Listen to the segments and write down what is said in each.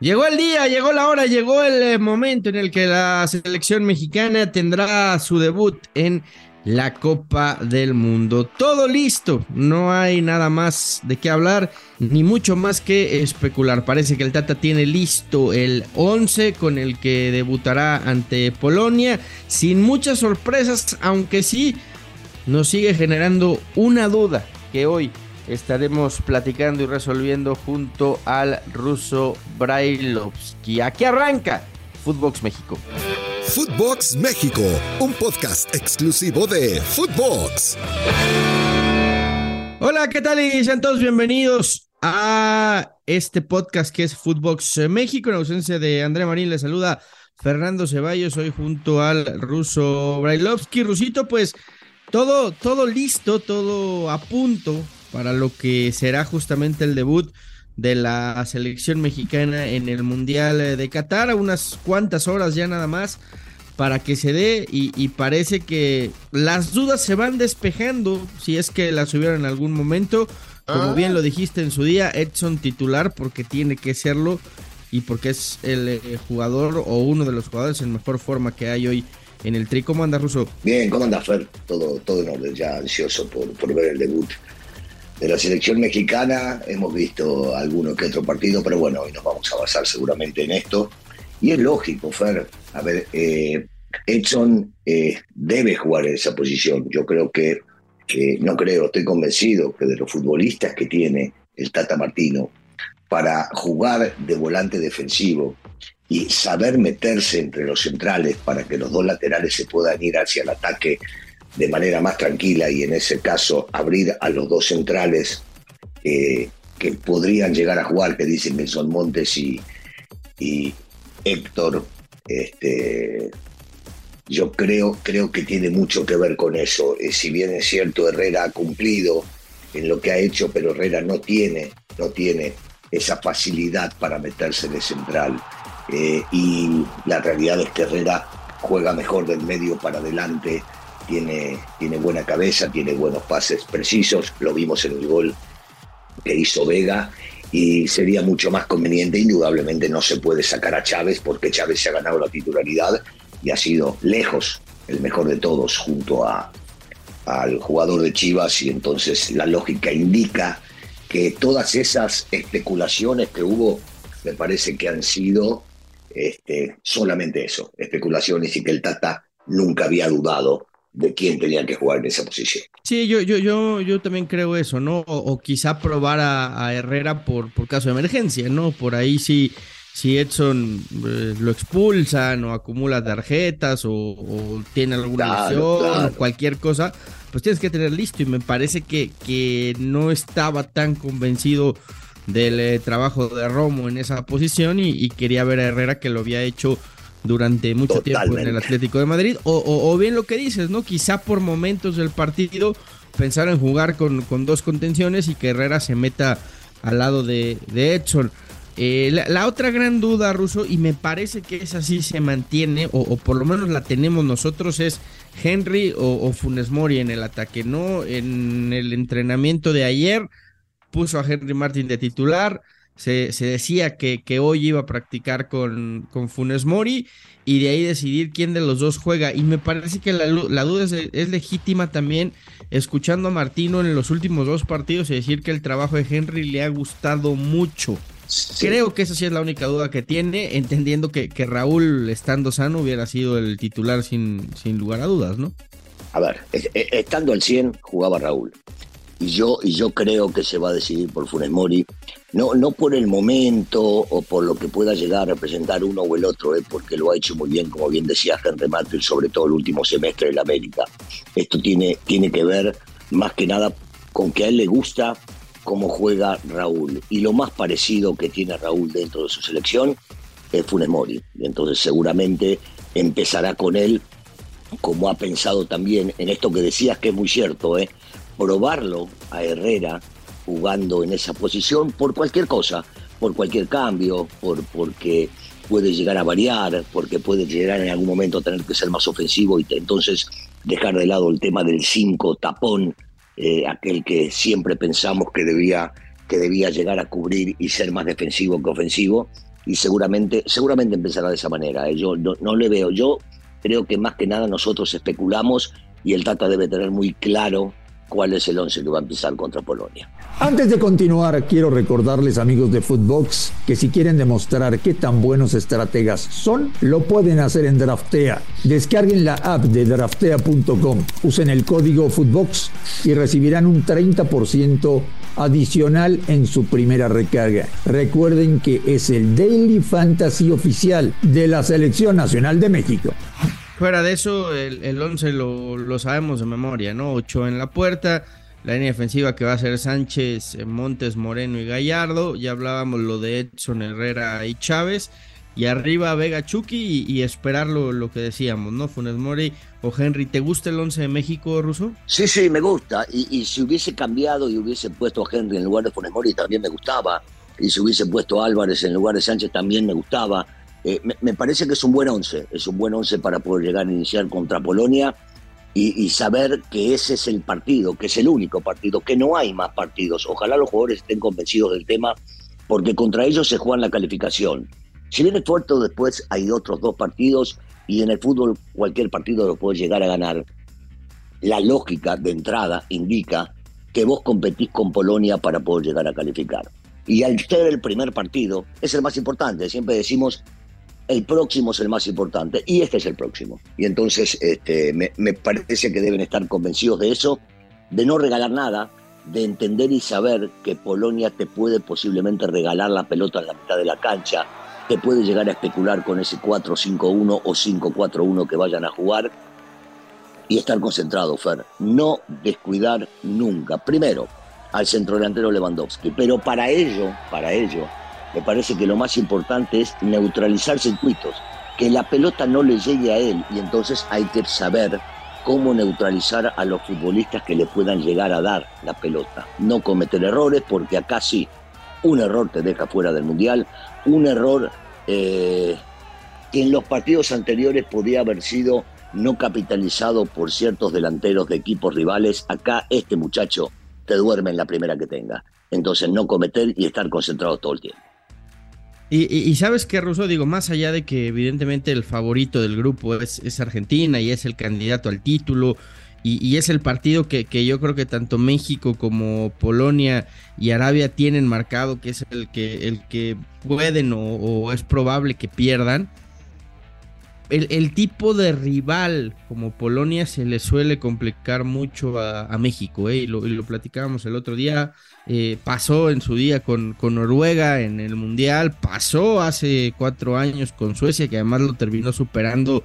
Llegó el día, llegó la hora, llegó el eh, momento en el que la selección mexicana tendrá su debut en la Copa del Mundo. Todo listo, no hay nada más de qué hablar, ni mucho más que especular. Parece que el Tata tiene listo el 11 con el que debutará ante Polonia, sin muchas sorpresas, aunque sí nos sigue generando una duda que hoy estaremos platicando y resolviendo junto al ruso Brailovsky. Aquí arranca Footbox México. Footbox México, un podcast exclusivo de Footbox. Hola, ¿qué tal? Y sean todos bienvenidos a este podcast que es Footbox México. En ausencia de André Marín, le saluda Fernando Ceballos, hoy junto al ruso Brailovsky. Rusito, pues todo, todo listo, todo a punto para lo que será justamente el debut de la selección mexicana en el Mundial de Qatar, unas cuantas horas ya nada más para que se dé y, parece que las dudas se van despejando si es que las hubiera en algún momento. Como bien lo dijiste en su día, Edson titular porque tiene que serlo y porque es el eh, jugador o uno de los jugadores en mejor forma que hay hoy en el tri. ¿Cómo anda Russo? Bien, ¿cómo anda Fer? Todo, todo en orden, ya ansioso por, por ver el debut de la selección mexicana hemos visto alguno que otro partido, pero bueno, hoy nos vamos a basar seguramente en esto. Y es lógico, Fer. A ver, eh, Edson eh, debe jugar en esa posición. Yo creo que, no creo, estoy convencido que de los futbolistas que tiene el Tata Martino para jugar de volante defensivo y saber meterse entre los centrales para que los dos laterales se puedan ir hacia el ataque de manera más tranquila y en ese caso abrir a los dos centrales eh, que podrían llegar a jugar, que dicen que son Montes y, y Héctor, este, yo creo, creo que tiene mucho que ver con eso. Eh, si bien es cierto, Herrera ha cumplido en lo que ha hecho, pero Herrera no tiene, no tiene esa facilidad para meterse de central. Eh, y la realidad es que Herrera juega mejor del medio para adelante, tiene, tiene buena cabeza, tiene buenos pases precisos, lo vimos en el gol que hizo Vega y sería mucho más conveniente, indudablemente no se puede sacar a Chávez porque Chávez se ha ganado la titularidad y ha sido lejos el mejor de todos junto a, al jugador de Chivas y entonces la lógica indica que todas esas especulaciones que hubo me parece que han sido este, solamente eso, especulaciones y que el Tata nunca había dudado de quién tenía que jugar en esa posición. Sí, yo, yo, yo, yo también creo eso, ¿no? O, quizá probar a, Herrera por, por caso de emergencia, ¿no? Por ahí sí, si Edson eh, lo expulsan o acumula tarjetas o, tiene alguna lesión o cualquier cosa, pues tienes que tener listo. Y me parece que, que no estaba tan convencido del eh, trabajo de Romo en esa posición y, y quería ver a Herrera que lo había hecho durante mucho tiempo en el Atlético de Madrid. O, bien lo que dices, ¿no? Quizá por momentos del partido pensar en jugar con, con dos contenciones y que Herrera se meta al lado de, de Edson. Eh, la, otra gran duda, Ruso, y me parece que esa sí se mantiene, o, por lo menos la tenemos nosotros, es Henry o, o, Funes Mori en el ataque, ¿no? En el entrenamiento de ayer puso a Henry Martin de titular, se, decía que, que, hoy iba a practicar con, con, Funes Mori y de ahí decidir quién de los dos juega. Y me parece que la, duda es, legítima también, escuchando a Martino en los últimos dos partidos y decir que el trabajo de Henry le ha gustado mucho. Creo que esa sí es la única duda que tiene, entendiendo que, que Raúl, estando sano, hubiera sido el titular sin, sin lugar a dudas, ¿no? A ver, estando al 100 jugaba Raúl y yo, y yo creo que se va a decidir por Funes Mori, no, no por el momento o por lo que pueda llegar a representar uno o el otro, eh, porque lo ha hecho muy bien, como bien decía Henry Martin, sobre todo el último semestre de la América. Esto tiene, tiene que ver más que nada con que a él le gusta cómo juega Raúl. Y lo más parecido que tiene Raúl dentro de su selección es Funes Mori. Entonces seguramente empezará con él, como ha pensado también en esto que decías que es muy cierto, ¿eh? Probarlo a Herrera jugando en esa posición por cualquier cosa, por cualquier cambio, por, porque puede llegar a variar, porque puede llegar en algún momento a tener que ser más ofensivo y entonces dejar de lado el tema del 5 tapón, eh, aquel que siempre pensamos que debía, que debía llegar a cubrir y ser más defensivo que ofensivo. y seguramente, seguramente empezará de esa manera. ¿eh? Yo no, le veo. Yo creo que más que nada nosotros especulamos y el Tata debe tener muy claro cuál es el 11 que va a empezar contra Polonia. Antes de continuar, quiero recordarles amigos de Footbox que si quieren demostrar qué tan buenos estrategas son, lo pueden hacer en Draftea. Descarguen la app de draftea.com, usen el código Footbox y recibirán un 30% adicional en su primera recarga. Recuerden que es el Daily Fantasy oficial de la Selección Nacional de México. Fuera de eso, el 11 lo, lo, sabemos de memoria, ¿no? 8 en la puerta, la línea defensiva que va a ser Sánchez, Montes, Moreno y Gallardo. Ya hablábamos lo de Edson, Herrera y Chávez. Y arriba Vega Chucky y, esperar lo, que decíamos, ¿no? Funes Mori o Henry. ¿Te gusta el 11 de México, Ruso? Sí, sí, me gusta. Y, si hubiese cambiado y hubiese puesto a Henry en lugar de Funes Mori también me gustaba. Y si hubiese puesto a Álvarez en lugar de Sánchez también me gustaba. Eh, me, parece que es un buen 11. Es un buen 11 para poder llegar a iniciar contra Polonia y, saber que ese es el partido, que es el único partido, que no hay más partidos. Ojalá los jugadores estén convencidos del tema, porque contra ellos se juegan la calificación. Si bien es fuerte, después hay otros dos partidos y en el fútbol cualquier partido lo puede llegar a ganar. La lógica de entrada indica que vos competís con Polonia para poder llegar a calificar. Y al ser el primer partido, es el más importante. Siempre decimos el próximo es el más importante y este es el próximo. Y entonces este, me, parece que deben estar convencidos de eso, de no regalar nada, de entender y saber que Polonia te puede posiblemente regalar la pelota en la mitad de la cancha, te puede llegar a especular con ese 4-5-1 o 5-4-1 que vayan a jugar y estar concentrado, Fer. No descuidar nunca. Primero, al centro delantero Lewandowski, pero para ello, para ello, me parece que lo más importante es neutralizar circuitos, que la pelota no le llegue a él y entonces hay que saber cómo neutralizar a los futbolistas que le puedan llegar a dar la pelota. No cometer errores porque acá sí, un error te deja fuera del mundial, un error eh, que en los partidos anteriores podía haber sido no capitalizado por ciertos delanteros de equipos rivales. Acá este muchacho te duerme en la primera que tenga. Entonces no cometer y estar concentrado todo el tiempo. Y, sabes qué, Russo, digo, más allá de que evidentemente el favorito del grupo es, es Argentina y es el candidato al título y, es el partido que, que, yo creo que tanto México como Polonia y Arabia tienen marcado que es el que, el que pueden o es probable que pierdan el, tipo de rival como Polonia se le suele complicar mucho a, México, ¿eh? y, lo, platicábamos el otro día. Eh, pasó en su día con, con, Noruega en el Mundial, pasó hace cuatro años con Suecia, que además lo terminó superando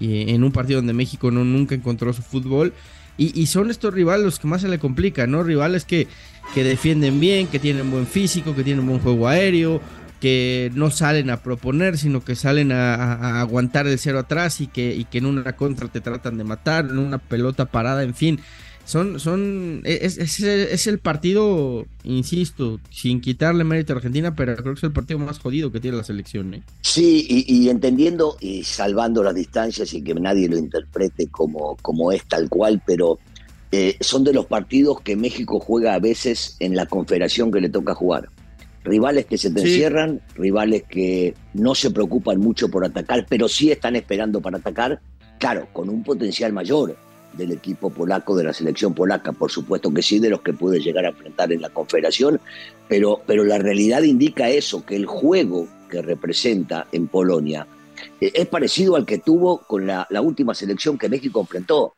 eh, en un partido donde México no, nunca encontró su fútbol. Y, son estos rivales los que más se le complican, ¿no? Rivales que, que defienden bien, que tienen buen físico, que tienen buen juego aéreo, que no salen a proponer, sino que salen a, aguantar el cero atrás y que, y que en una contra te tratan de matar, en una pelota parada, en fin. Son, son, es, es, el partido, insisto, sin quitarle mérito a Argentina, pero creo que es el partido más jodido que tiene la selección. ¿eh? Sí, y, entendiendo y salvando las distancias y que nadie lo interprete como, como es tal cual, pero eh, son de los partidos que México juega a veces en la confederación que le toca jugar rivales que se te encierran, rivales que no se preocupan mucho por atacar, pero sí están esperando para atacar, claro, con un potencial mayor del equipo polaco, de la selección polaca, por supuesto que sí, de los que puede llegar a enfrentar en la confederación, pero, pero la realidad indica eso, que el juego que representa en Polonia eh, es parecido al que tuvo con la, la última selección que México enfrentó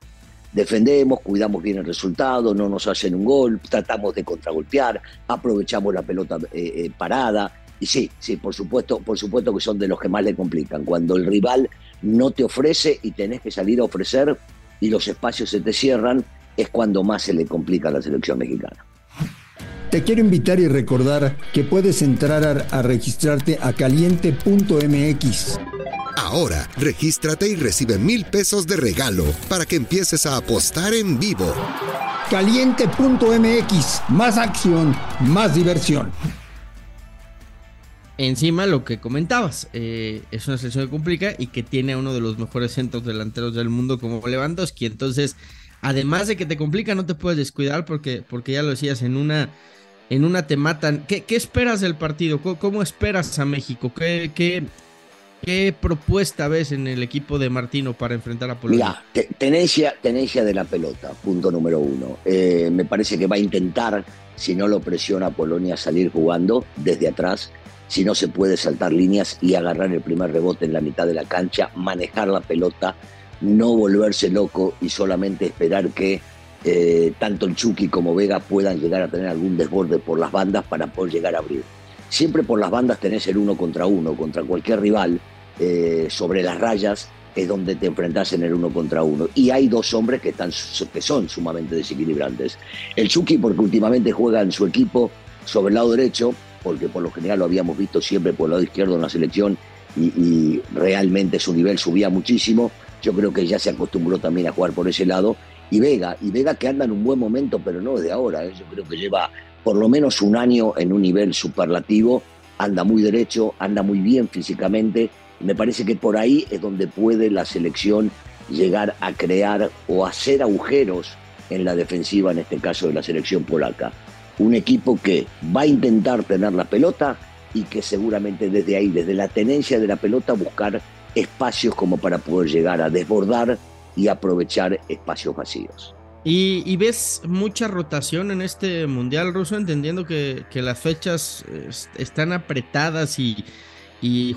defendemos, cuidamos bien el resultado, no nos hacen un gol, tratamos de contragolpear, aprovechamos la pelota eh, eh, parada. Y sí, sí, por supuesto, por supuesto que son de los que más le complican. Cuando el rival no te ofrece y tenés que salir a ofrecer y los espacios se te cierran, es cuando más se le complica a la selección mexicana. Te quiero invitar y recordar que puedes entrar a registrarte a caliente.mx Ahora, regístrate y recibe mil pesos de regalo para que empieces a apostar en vivo. Caliente.mx, más acción, más diversión. Encima lo que comentabas, eh, es una selección que complica y que tiene a uno de los mejores centros delanteros del mundo como Lewandowski. Entonces, además de que te complica, no te puedes descuidar porque, porque ya lo decías, en una en una te matan. ¿Qué, esperas del partido? ¿Cómo, esperas a México? ¿Qué, qué, qué propuesta ves en el equipo de Martino para enfrentar a Polonia? Mira, tenencia, tenencia de la pelota, punto número uno. Eh, me parece que va a intentar, si no lo presiona Polonia, salir jugando desde atrás. Si no se puede saltar líneas y agarrar el primer rebote en la mitad de la cancha, manejar la pelota, no volverse loco y solamente esperar que eh, tanto el Chucky como Vega puedan llegar a tener algún desborde por las bandas para poder llegar a abrir. Siempre por las bandas tenés el uno contra uno, contra cualquier rival, eh, sobre las rayas es donde te enfrentás en el uno contra uno. Y hay dos hombres que, están, que son sumamente desequilibrantes. El Chucky porque últimamente juega en su equipo sobre el lado derecho, porque por lo general lo habíamos visto siempre por el lado izquierdo en la selección y, realmente su nivel subía muchísimo. Yo creo que ya se acostumbró también a jugar por ese lado y Vega, y Vega que anda en un buen momento, pero no desde ahora, ¿eh? yo creo que lleva por lo menos un año en un nivel superlativo, anda muy derecho, anda muy bien físicamente, me parece que por ahí es donde puede la selección llegar a crear o hacer agujeros en la defensiva, en este caso de la selección polaca. Un equipo que va a intentar tener la pelota y que seguramente desde ahí, desde la tenencia de la pelota, buscar espacios como para poder llegar a desbordar y aprovechar espacios vacíos. Y, ves mucha rotación en este Mundial ruso, entendiendo que, las fechas están apretadas y,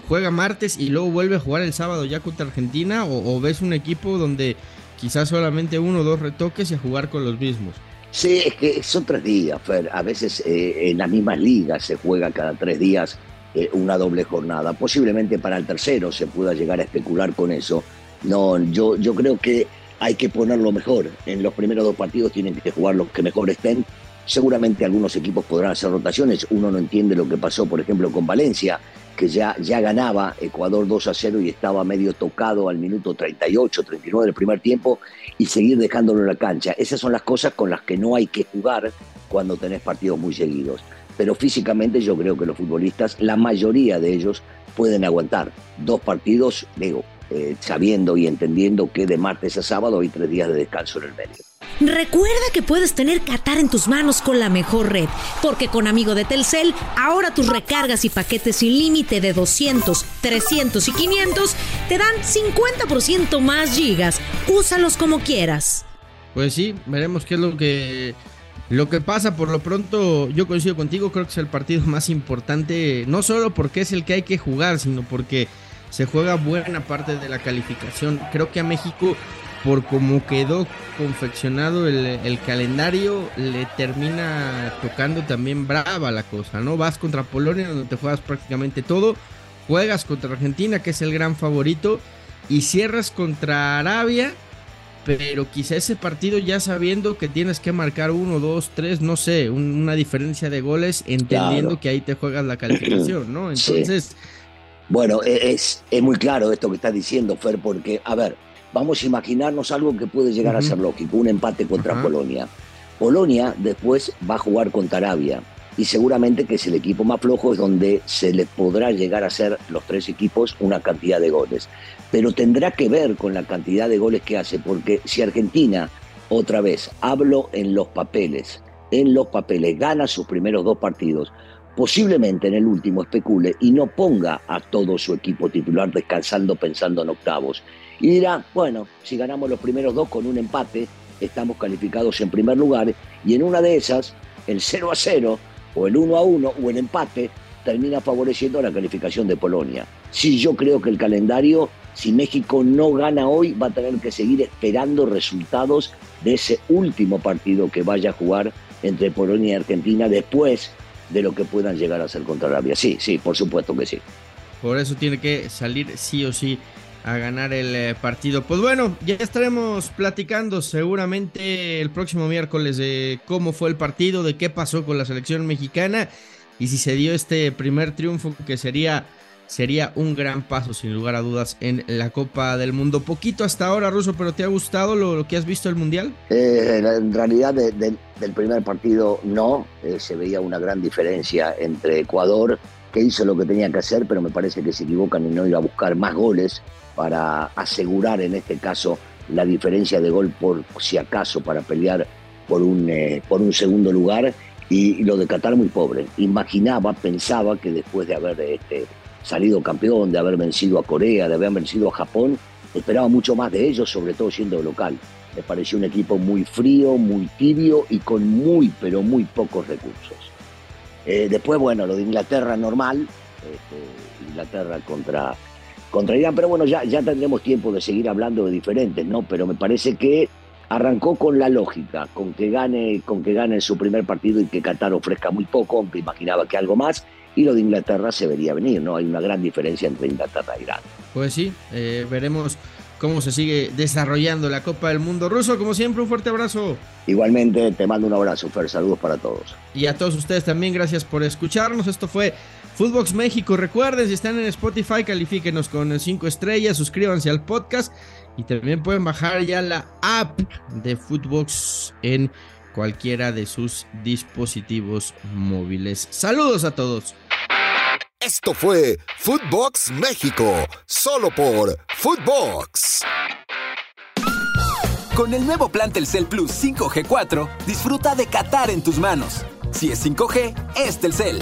juega martes y luego vuelve a jugar el sábado ya contra Argentina, o, ves un equipo donde quizás solamente uno o dos retoques y a jugar con los mismos. Sí, es que son tres días, Fer. A veces eh, en las mismas ligas se juega cada tres días eh, una doble jornada. Posiblemente para el tercero se pueda llegar a especular con eso no, yo, yo creo que hay que ponerlo mejor. En los primeros dos partidos tienen que jugar los que mejor estén. Seguramente algunos equipos podrán hacer rotaciones. Uno no entiende lo que pasó, por ejemplo, con Valencia, que ya, ya ganaba Ecuador 2 a 0 y estaba medio tocado al minuto 38, 39 del primer tiempo y seguir dejándolo en la cancha. Esas son las cosas con las que no hay que jugar cuando tenés partidos muy seguidos. Pero físicamente yo creo que los futbolistas, la mayoría de ellos, pueden aguantar dos partidos, digo, eh, sabiendo y entendiendo que de martes a sábado hay tres días de descanso en el medio. Recuerda que puedes tener Qatar en tus manos con la mejor red, porque con Amigo de Telcel, ahora tus recargas y paquetes sin límite de 200, 300 y 500 te dan 50% más gigas. Úsalos como quieras. Pues sí, veremos qué es lo que lo que pasa. Por lo pronto, yo coincido contigo, creo que es el partido más importante, no solo porque es el que hay que jugar, sino porque se juega buena parte de la calificación. Creo que a México, por cómo quedó confeccionado el, calendario, le termina tocando también brava la cosa, ¿no? Vas contra Polonia, donde te juegas prácticamente todo, juegas contra Argentina, que es el gran favorito, y cierras contra Arabia. Pero quizá ese partido ya sabiendo que tienes que marcar uno, dos, tres, no sé, una diferencia de goles, entendiendo que ahí te juegas la calificación, ¿no? Entonces, bueno, e-, es, es muy claro esto que estás diciendo, Fer, porque, a ver, vamos a imaginarnos algo que puede llegar a ser lógico, un empate contra Polonia. Polonia después va a jugar contra Arabia y seguramente que es el equipo más flojo, es donde se le podrá llegar a hacer los tres equipos una cantidad de goles. Pero tendrá que ver con la cantidad de goles que hace, porque si Argentina, otra vez, hablo en los papeles, en los papeles, gana sus primeros dos partidos, posiblemente en el último especule y no ponga a todo su equipo titular descansando pensando en octavos. Y dirá, bueno, si ganamos los primeros dos con un empate, estamos calificados en primer lugar y en una de esas, el 0 a 0 o el 1 a 1 o el empate termina favoreciendo la calificación de Polonia. Si yo creo que el calendario, si México no gana hoy, va a tener que seguir esperando resultados de ese último partido que vaya a jugar entre Polonia y Argentina después de lo que puedan llegar a ser contra Arabia. Sí, sí, por supuesto que sí. Por eso tiene que salir sí o sí a ganar el eh, partido. Pues bueno, ya estaremos platicando seguramente el próximo miércoles de cómo fue el partido, de qué pasó con la selección mexicana y si se dio este primer triunfo que sería sería un gran paso, sin lugar a dudas, en la Copa del Mundo. Poquito hasta ahora, Ruso, pero ¿te ha gustado lo, que has visto del Mundial? Eh, en realidad, del primer partido no. Eh, se veía una gran diferencia entre Ecuador, que hizo lo que tenía que hacer, pero me parece que se equivocan y no ir a buscar más goles para asegurar, en este caso, la diferencia de gol por si acaso para pelear por un, eh, por un segundo lugar y, lo de Qatar muy pobre. Imaginaba, pensaba que después de haber este, salido campeón, de haber vencido a Corea, de haber vencido a Japón, esperaba mucho más de ellos, sobre todo siendo local. Me pareció un equipo muy frío, muy tibio y con muy, pero muy pocos recursos. Eh, después, bueno, lo de Inglaterra normal, este, Inglaterra contra, contra Irán, pero bueno, ya, ya tendremos tiempo de seguir hablando de diferentes, ¿no? Pero me parece que arrancó con la lógica, con que gane, con que gane su primer partido y que Qatar ofrezca muy poco, aunque imaginaba que algo más, y lo de Inglaterra se vería venir, ¿no? Hay una gran diferencia entre Inglaterra e Irán. Pues sí, eh, veremos cómo se sigue desarrollando la Copa del Mundo ruso. Como siempre, un fuerte abrazo. Igualmente, te mando un abrazo, Fer. Saludos para todos. Y a todos ustedes también, gracias por escucharnos. Esto fue Footbox México. Recuerden, si están en Spotify, califíquenos con 5 estrellas, suscríbanse al podcast y también pueden bajar ya la app de Footbox en cualquiera de sus dispositivos móviles. Saludos a todos. Esto fue Footbox México, solo por Footbox. Con el nuevo plan Telcel Plus 5G4, disfruta de Qatar en tus manos. Si es 5G, es Telcel.